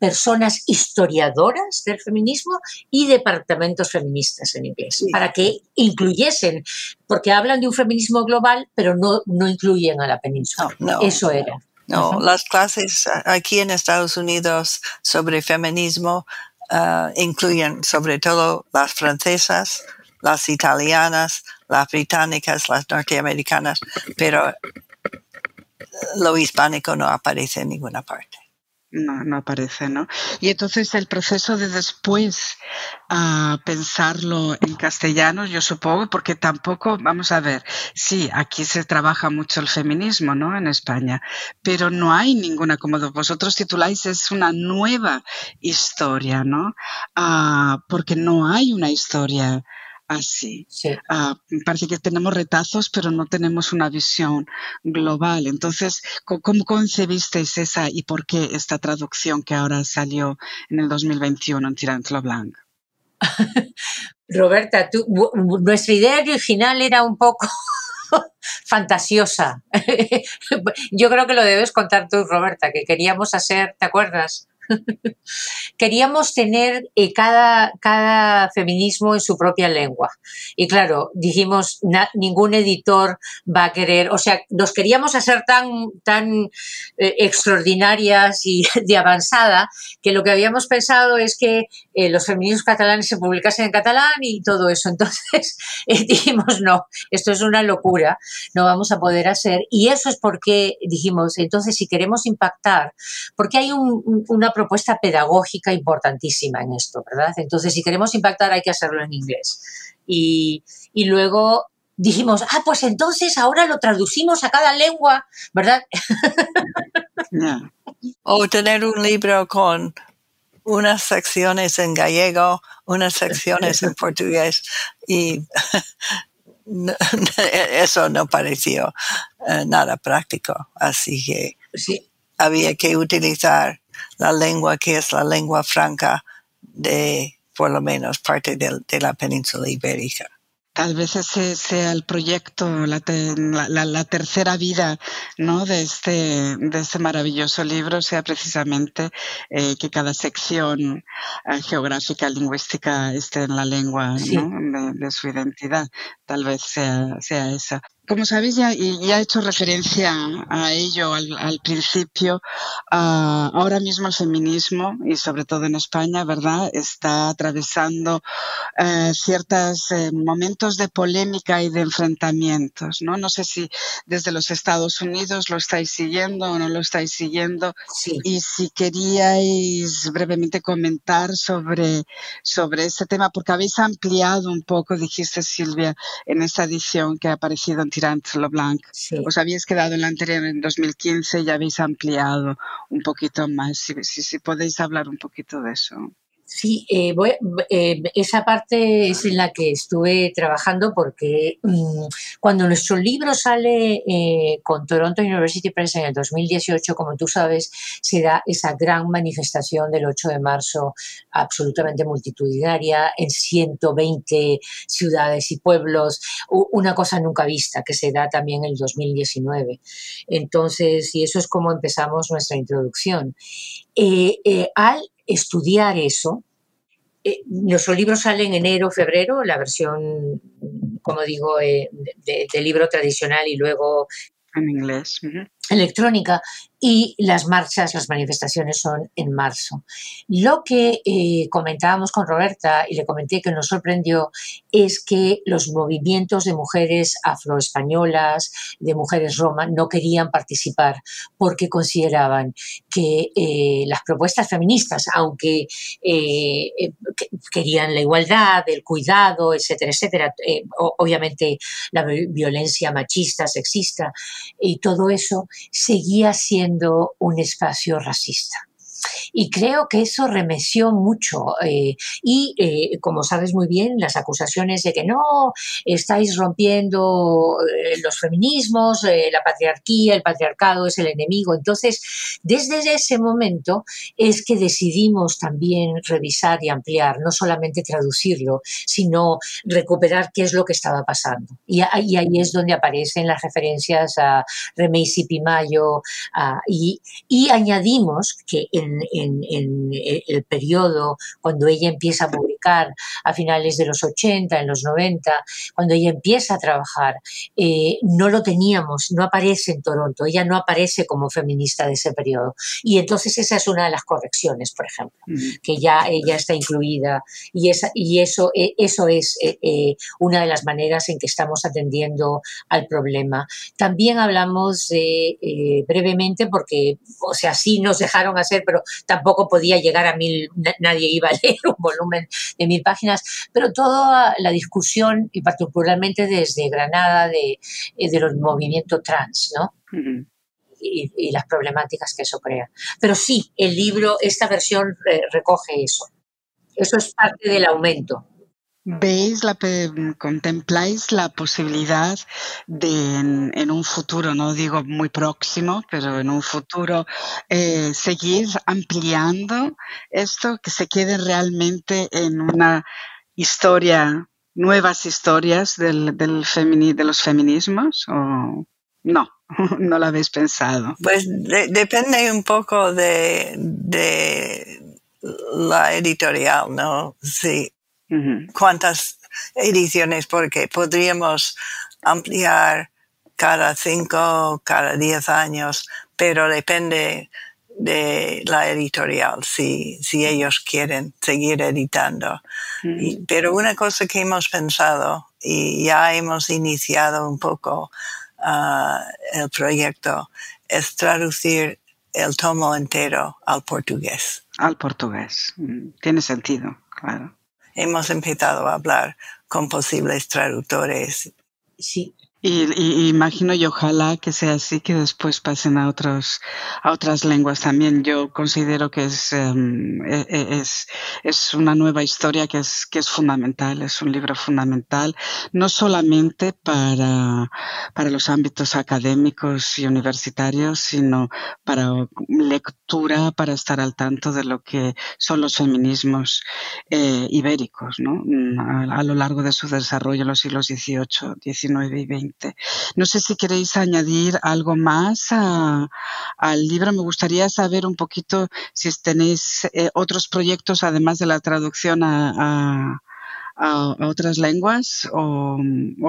personas historiadoras del feminismo y departamentos feministas en inglés, para que incluyesen, porque hablan de un feminismo global, pero no, no incluyen a la península. Eso era. No, las clases aquí en Estados Unidos sobre feminismo ah, incluyen sobre todo las francesas, las italianas, las británicas, las norteamericanas, pero lo hispánico no aparece en ninguna parte no, no aparece, ¿no? Y entonces el proceso de después a pensarlo en castellano, yo supongo, porque tampoco, vamos a ver, sí, aquí se trabaja mucho el feminismo, ¿no? En España, pero no hay ninguna, como vosotros tituláis, es una nueva historia, ¿no? Ah, porque no hay una historia así. Ah, parece que tenemos retazos, pero no tenemos una visión global. Entonces, ¿cómo concebisteis esa y por qué esta traducción que ahora salió en el 2021 en Tirantlo Blanc? Roberta, nuestra idea original era un poco fantasiosa. Yo creo que lo debes contar tú, Roberta, que queríamos hacer, ¿te acuerdas? Queríamos tener eh, cada, feminismo en su propia lengua. Y claro, dijimos, ningún editor va a querer, o sea, nos queríamos hacer tan, eh, extraordinarias y de avanzada que lo que habíamos pensado es que eh, los feminismos catalanes se publicasen en catalán y todo eso. Entonces dijimos, no, esto es una locura, no vamos a poder hacer. Y eso es porque dijimos, entonces si queremos impactar, porque hay un, una propuesta pedagógica importantísima en esto, ¿verdad? Entonces, si queremos impactar hay que hacerlo en inglés. Y, luego dijimos, ah, pues entonces ahora lo traducimos a cada lengua, ¿verdad? O tener un libro con unas secciones en gallego, unas secciones en portugués y eso no pareció eh, nada práctico. Así que había que utilizar la lengua que es la lengua franca de por lo menos parte de la península ibérica. Tal vez ese sea el proyecto, la, tercera vida ¿no? de, este, de este maravilloso libro, sea precisamente eh, que cada sección eh, geográfica, lingüística esté en la lengua de, su identidad. Tal vez sea, sea esa. Como sabéis, ya, ya he hecho referencia a ello al, principio. Ah, ahora mismo el feminismo, y sobre todo en España, ¿verdad?, está atravesando eh, ciertos eh, momentos de polémica y de enfrentamientos, ¿no? No sé si desde los Estados Unidos lo estáis siguiendo o no lo estáis siguiendo. Y si queríais brevemente comentar sobre, sobre este tema, porque habéis ampliado un poco, dijiste Silvia, en esta edición que ha aparecido en Tirant Leblanc. Os habéis quedado en la anterior en 2015 y habéis ampliado un poquito más. si podéis hablar un poquito de eso. Sí, eh, eh, esa parte es en la que estuve trabajando porque mm, cuando nuestro libro sale eh, con Toronto University Press en el 2018, como tú sabes, se da esa gran manifestación del 8 de marzo absolutamente multitudinaria en 120 ciudades y pueblos, una cosa nunca vista que se da también en el 2019. Entonces, y eso es como empezamos nuestra introducción. al estudiar eso. Eh, nuestro libro sale en enero, febrero, la versión, como digo, eh, de, libro tradicional y luego en inglés. Electrónica y las marchas, las manifestaciones son en marzo. Lo que eh, comentábamos con Roberta y le comenté que nos sorprendió es que los movimientos de mujeres afroespañolas, de mujeres roma, no querían participar porque consideraban que eh, las propuestas feministas, aunque eh, querían la igualdad, el cuidado, etcétera, etcétera, obviamente la violencia machista, sexista y todo eso seguía siendo un espacio racista. Y creo que eso remeció mucho. Eh, y eh, como sabes muy bien, las acusaciones de que no, estáis rompiendo eh, los feminismos, la patriarquía, el patriarcado es el enemigo. Entonces, desde ese momento es que decidimos también revisar y ampliar, no solamente traducirlo, sino recuperar qué es lo que estaba pasando. Y, ahí es donde aparecen las referencias a Remey Pimayo y, y añadimos que en en, el periodo cuando ella empieza a publicar a finales de los 80, en los 90, cuando ella empieza a trabajar, eh, no lo teníamos, no aparece en Toronto, ella no aparece como feminista de ese periodo. Y entonces esa es una de las correcciones, por ejemplo, que ya ella está incluida y, esa, y eso, eh, eso es eh, una de las maneras en que estamos atendiendo al problema. También hablamos de, brevemente, porque, o sea, sí nos dejaron hacer, pero tampoco podía llegar a mil, nadie iba a leer un volumen de mil páginas, pero toda la discusión, y particularmente desde Granada, de, eh, de los movimientos trans, ¿no? y, las problemáticas que eso crea. Pero sí, el libro, esta versión eh, recoge eso. Eso es parte del aumento. ¿Veis, la, contempláis la posibilidad de en, un futuro, no digo muy próximo, pero en un futuro eh, seguir ampliando esto, que se quede realmente en una historia, nuevas historias del, del de los feminismos? ¿O no? ¿No lo habéis pensado? Pues depende un poco de la editorial, ¿no? Sí cuántas ediciones, porque podríamos ampliar cada cinco, cada diez años, pero depende de la editorial, si, si ellos quieren seguir editando. pero una cosa que hemos pensado y ya hemos iniciado un poco ah, el proyecto es traducir el tomo entero al portugués. Al portugués. Mm, tiene sentido, claro hemos empezado a hablar con posibles traductores sí. Y, imagino y ojalá que sea así, que después pasen a otros a otras lenguas también. Yo considero que es, em, e, e, es, es una nueva historia que es, que es fundamental, es un libro fundamental, no solamente para, para los ámbitos académicos y universitarios, sino para lectura, para estar al tanto de lo que son los feminismos eh, ibéricos, ¿no? A, a lo largo de su desarrollo en los siglos XVIII, XIX y XX. No sé si queréis añadir algo más al libro. Me gustaría saber un poquito si tenéis eh, otros proyectos además de la traducción a, otras lenguas o,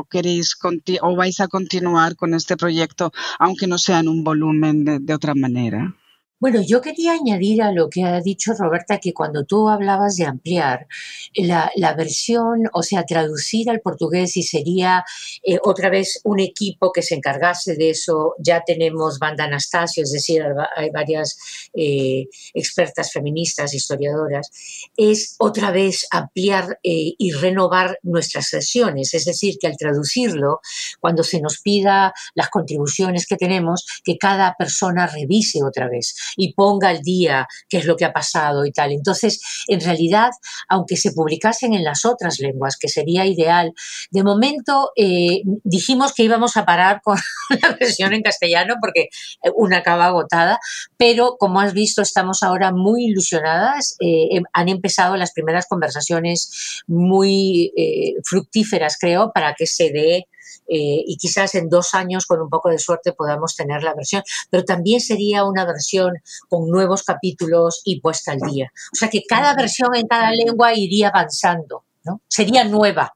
queréis o vais a continuar con este proyecto aunque no sea en un volumen de otra manera. Bueno, yo quería añadir a lo que ha dicho Roberta que cuando tú hablabas de ampliar la, versión, o sea, traducir al portugués y sería eh, otra vez un equipo que se encargase de eso, ya tenemos Banda Anastasio, es decir, hay varias eh, expertas feministas, historiadoras, es otra vez ampliar eh, y renovar nuestras sesiones, es decir, que al traducirlo, cuando se nos pida las contribuciones que tenemos, que cada persona revise otra vez y ponga al día qué es lo que ha pasado y tal. Entonces, en realidad, aunque se publicasen en las otras lenguas, que sería ideal, de momento eh, dijimos que íbamos a parar con la versión en castellano porque una acaba agotada, pero como has visto, estamos ahora muy ilusionadas. Eh, em, han empezado las primeras conversaciones muy eh, fructíferas, creo, para que se dé eh, y quizás en dos años con un poco de suerte podamos tener la versión, pero también sería una versión con nuevos capítulos y puesta al día. O sea que cada versión en cada lengua iría avanzando, ¿no? Sería nueva.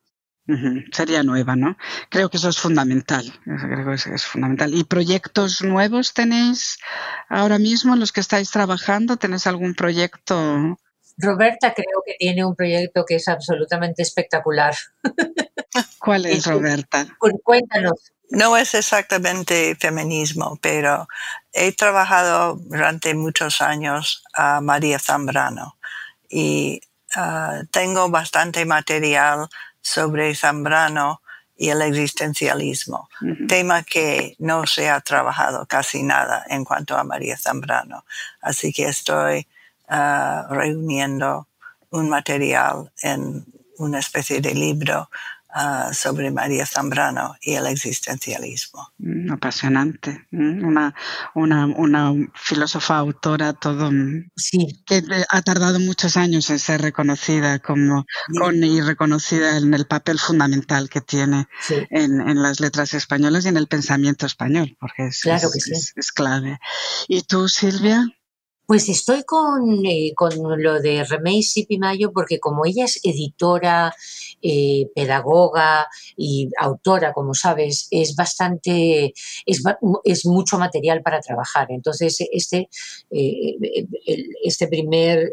Sería nueva, ¿no? Creo que eso es fundamental. Creo que es, fundamental. ¿Y proyectos nuevos tenéis ahora mismo, los que estáis trabajando? ¿Tenéis algún proyecto? Roberta creo que tiene un proyecto que es absolutamente espectacular. ¿Cuál es, Roberta? Cuéntanos. No es exactamente feminismo, pero he trabajado durante muchos años a María Zambrano y ah, tengo bastante material sobre Zambrano y el existencialismo, tema que no se ha trabajado casi nada en cuanto a María Zambrano. Así que estoy ah, reuniendo un material en una especie de libro Ah, sobre María Zambrano y el existencialismo. Mm, apasionante. Mm, una, una, una filósofa autora todo sí. que ha tardado muchos años en ser reconocida como con, y reconocida en el papel fundamental que tiene en, en, las letras españolas y en el pensamiento español, porque es, claro es, es clave. ¿Y tú, Silvia? Pues estoy con, eh, con lo de Remey Sipimayo porque como ella es editora, eh, pedagoga y autora, como sabes, es bastante, es, es mucho material para trabajar. Entonces, este, eh, este primer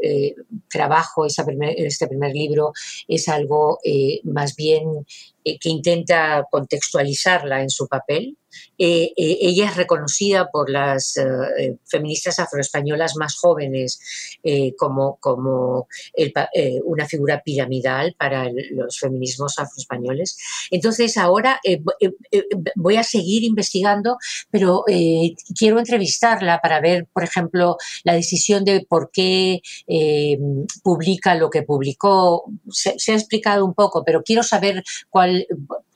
trabajo, primer, este primer libro es algo más bien que intenta contextualizarla en su papel, eh, eh, ella es reconocida por las eh, feministas afroespañolas más jóvenes como, como una figura piramidal para los feminismos afroespañoles. Entonces ahora voy a seguir investigando, pero quiero entrevistarla para ver, por ejemplo, la decisión de por qué publica lo que publicó. Se ha explicado un poco, pero quiero saber cuál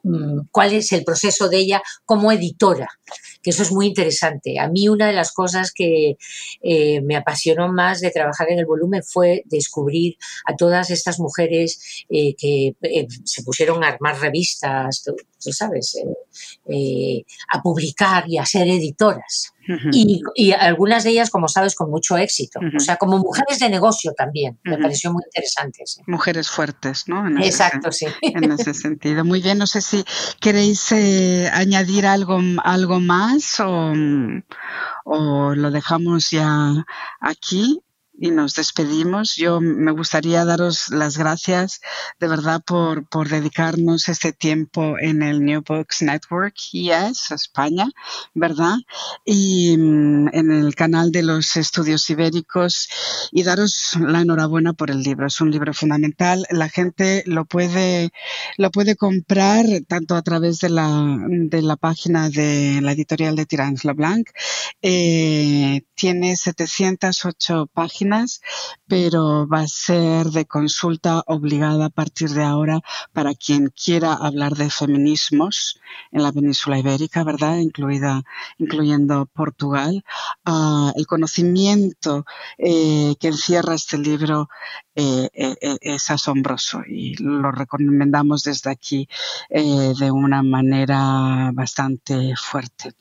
Mm, cuál es el proceso de ella como editora, que eso es muy interesante. A mí una de las cosas que eh, me apasionó más de trabajar en el volumen fue descubrir a todas estas mujeres eh, que eh, se pusieron a armar revistas, tú, sabes, a publicar y a ser editoras y, algunas de ellas, como sabes, con mucho éxito. O sea, como mujeres de negocio también. Me pareció muy interesante. Mujeres fuertes, ¿no? Exacto, sí. En ese sentido. Muy bien, no sé si queréis eh, añadir algo, algo más o, o lo dejamos ya aquí. Y nos despedimos. Yo me gustaría daros las gracias de verdad por, dedicarnos este tiempo en el New Books Network YES España, ¿verdad? Y mm, en el canal de los estudios ibéricos y daros la enhorabuena por el libro. Es un libro fundamental. La gente lo puede, lo puede comprar tanto a través de la, de la página de la editorial de Tirans Leblanc. Eh, tiene 708 páginas, pero va a ser de consulta obligada a partir de ahora para quien quiera hablar de feminismos en la península ibérica, ¿verdad? Incluida, incluyendo Portugal. Ah, el conocimiento eh, que encierra este libro eh, eh, es asombroso y lo recomendamos desde aquí de una manera bastante fuerte.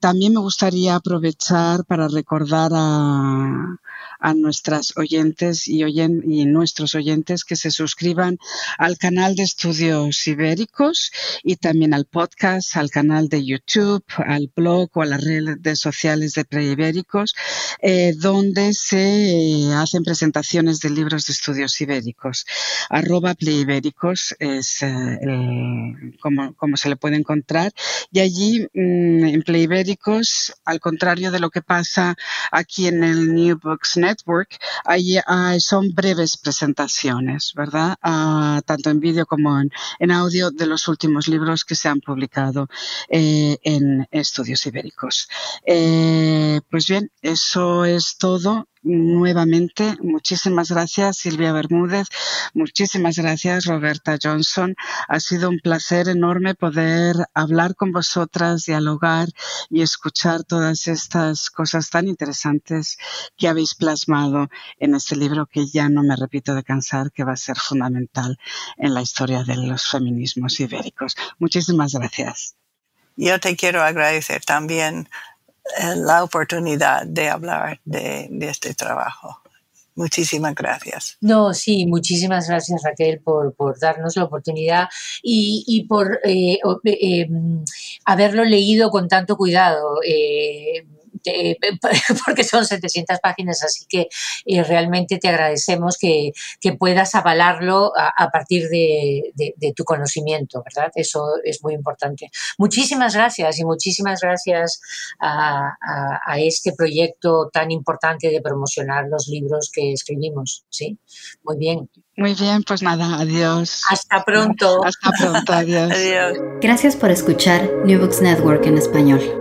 también me gustaría aprovechar para recordar a, a nuestras oyentes y, oyen, y nuestros oyentes que se suscriban al canal de estudios ibéricos y también al podcast, al canal de YouTube, al blog o a las redes sociales de Preibéricos, eh, donde se hacen presentaciones de libros de estudios ibéricos. Arroba Preibéricos es eh, como, como, se le puede encontrar. Y allí mm, en Preibéricos, al contrario de lo que pasa aquí en el New Books Network, ahí son breves presentaciones, ¿verdad? Ah, tanto en vídeo como en, audio de los últimos libros que se han publicado eh, en estudios ibéricos. Eh, pues bien, eso es todo nuevamente. Muchísimas gracias, Silvia Bermúdez. Muchísimas gracias, Roberta Johnson. Ha sido un placer enorme poder hablar con vosotras, dialogar y escuchar todas estas cosas tan interesantes que habéis plasmado en este libro que ya no me repito de cansar, que va a ser fundamental en la historia de los feminismos ibéricos. Muchísimas gracias. Yo te quiero agradecer también la oportunidad de hablar de, este trabajo. Muchísimas gracias. No, sí, muchísimas gracias Raquel por, darnos la oportunidad y, por eh, eh, haberlo leído con tanto cuidado. porque son 700 páginas, así que eh, realmente te agradecemos que, puedas avalarlo a, partir de, tu conocimiento, ¿verdad? Eso es muy importante. Muchísimas gracias y muchísimas gracias a, este proyecto tan importante de promocionar los libros que escribimos, ¿sí? Muy bien. Muy bien, pues nada, adiós. Hasta pronto. Hasta pronto, adiós. Gracias por escuchar New Books Network en español.